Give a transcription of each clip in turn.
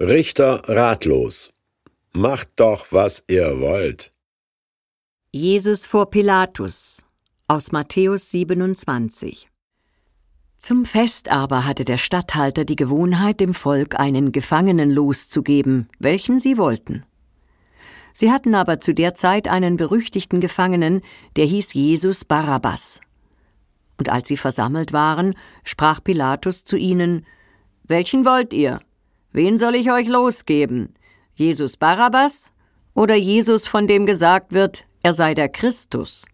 Richter ratlos. Macht doch, was ihr wollt. Jesus vor Pilatus aus Matthäus 27 Zum Fest aber hatte der Statthalter die Gewohnheit, dem Volk einen Gefangenen loszugeben, welchen sie wollten. Sie hatten aber zu der Zeit einen berüchtigten Gefangenen, der hieß Jesus Barabbas. Und als sie versammelt waren, sprach Pilatus zu ihnen Welchen wollt ihr? Wen soll ich euch losgeben? Jesus Barabbas oder Jesus, von dem gesagt wird, er sei der Christus?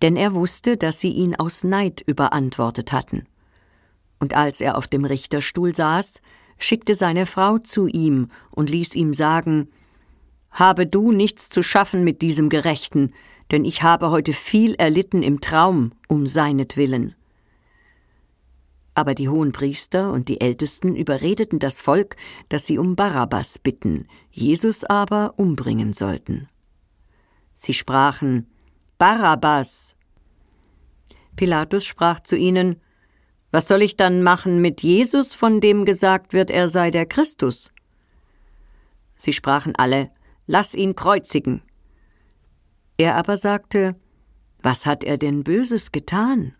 Denn er wusste, dass sie ihn aus Neid überantwortet hatten. Und als er auf dem Richterstuhl saß, schickte seine Frau zu ihm und ließ ihm sagen Habe du nichts zu schaffen mit diesem Gerechten, denn ich habe heute viel erlitten im Traum um seinetwillen. Aber die hohen Priester und die Ältesten überredeten das Volk, dass sie um Barabbas bitten, Jesus aber umbringen sollten. Sie sprachen Barabbas. Pilatus sprach zu ihnen Was soll ich dann machen mit Jesus, von dem gesagt wird, er sei der Christus? Sie sprachen alle Lass ihn kreuzigen. Er aber sagte Was hat er denn Böses getan?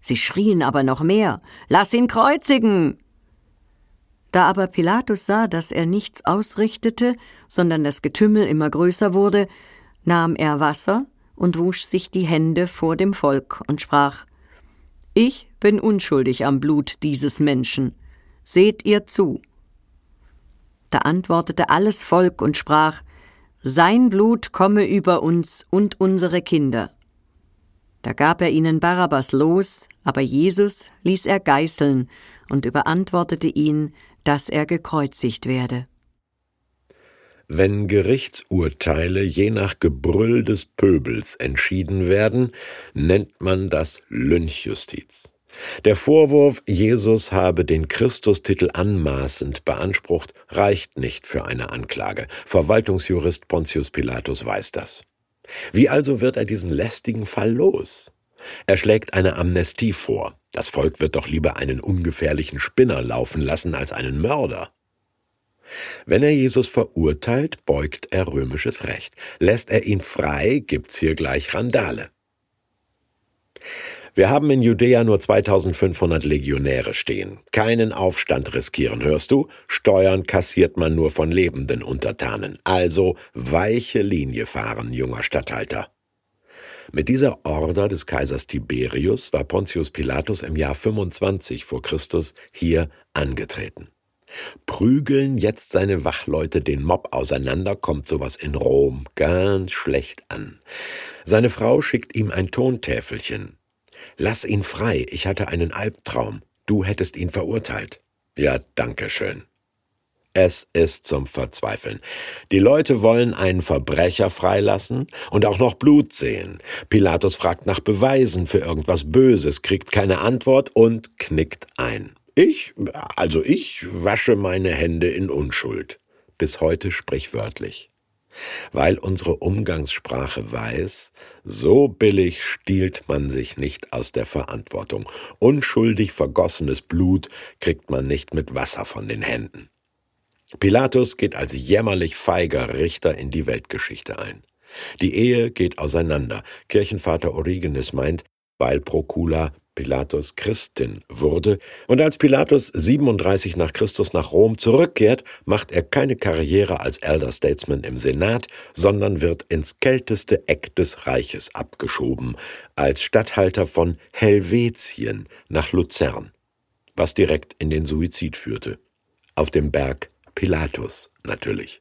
Sie schrien aber noch mehr Lass ihn kreuzigen. Da aber Pilatus sah, dass er nichts ausrichtete, sondern das Getümmel immer größer wurde, nahm er Wasser und wusch sich die Hände vor dem Volk und sprach Ich bin unschuldig am Blut dieses Menschen, seht ihr zu. Da antwortete alles Volk und sprach Sein Blut komme über uns und unsere Kinder. Da gab er ihnen Barabbas los, aber Jesus ließ er geißeln und überantwortete ihn, dass er gekreuzigt werde. Wenn Gerichtsurteile je nach Gebrüll des Pöbels entschieden werden, nennt man das Lynchjustiz. Der Vorwurf, Jesus habe den Christustitel anmaßend beansprucht, reicht nicht für eine Anklage. Verwaltungsjurist Pontius Pilatus weiß das. Wie also wird er diesen lästigen Fall los? Er schlägt eine Amnestie vor. Das Volk wird doch lieber einen ungefährlichen Spinner laufen lassen als einen Mörder. Wenn er Jesus verurteilt, beugt er römisches Recht. Lässt er ihn frei, gibt's hier gleich Randale. Wir haben in Judäa nur 2500 Legionäre stehen. Keinen Aufstand riskieren, hörst du? Steuern kassiert man nur von lebenden Untertanen. Also weiche Linie fahren, junger Statthalter. Mit dieser Order des Kaisers Tiberius war Pontius Pilatus im Jahr 25 vor Christus hier angetreten. Prügeln jetzt seine Wachleute den Mob auseinander, kommt sowas in Rom ganz schlecht an. Seine Frau schickt ihm ein Tontäfelchen. Lass ihn frei, ich hatte einen Albtraum. Du hättest ihn verurteilt. Ja, danke schön. Es ist zum Verzweifeln. Die Leute wollen einen Verbrecher freilassen und auch noch Blut sehen. Pilatus fragt nach Beweisen für irgendwas Böses, kriegt keine Antwort und knickt ein. Ich, also ich wasche meine Hände in Unschuld. Bis heute sprichwörtlich weil unsere Umgangssprache weiß, so billig stiehlt man sich nicht aus der Verantwortung. Unschuldig vergossenes Blut kriegt man nicht mit Wasser von den Händen. Pilatus geht als jämmerlich feiger Richter in die Weltgeschichte ein. Die Ehe geht auseinander. Kirchenvater Origenes meint, weil Procula Pilatus Christin wurde, und als Pilatus 37 nach Christus nach Rom zurückkehrt, macht er keine Karriere als Elder Statesman im Senat, sondern wird ins kälteste Eck des Reiches abgeschoben, als Statthalter von Helvetien nach Luzern, was direkt in den Suizid führte. Auf dem Berg Pilatus natürlich.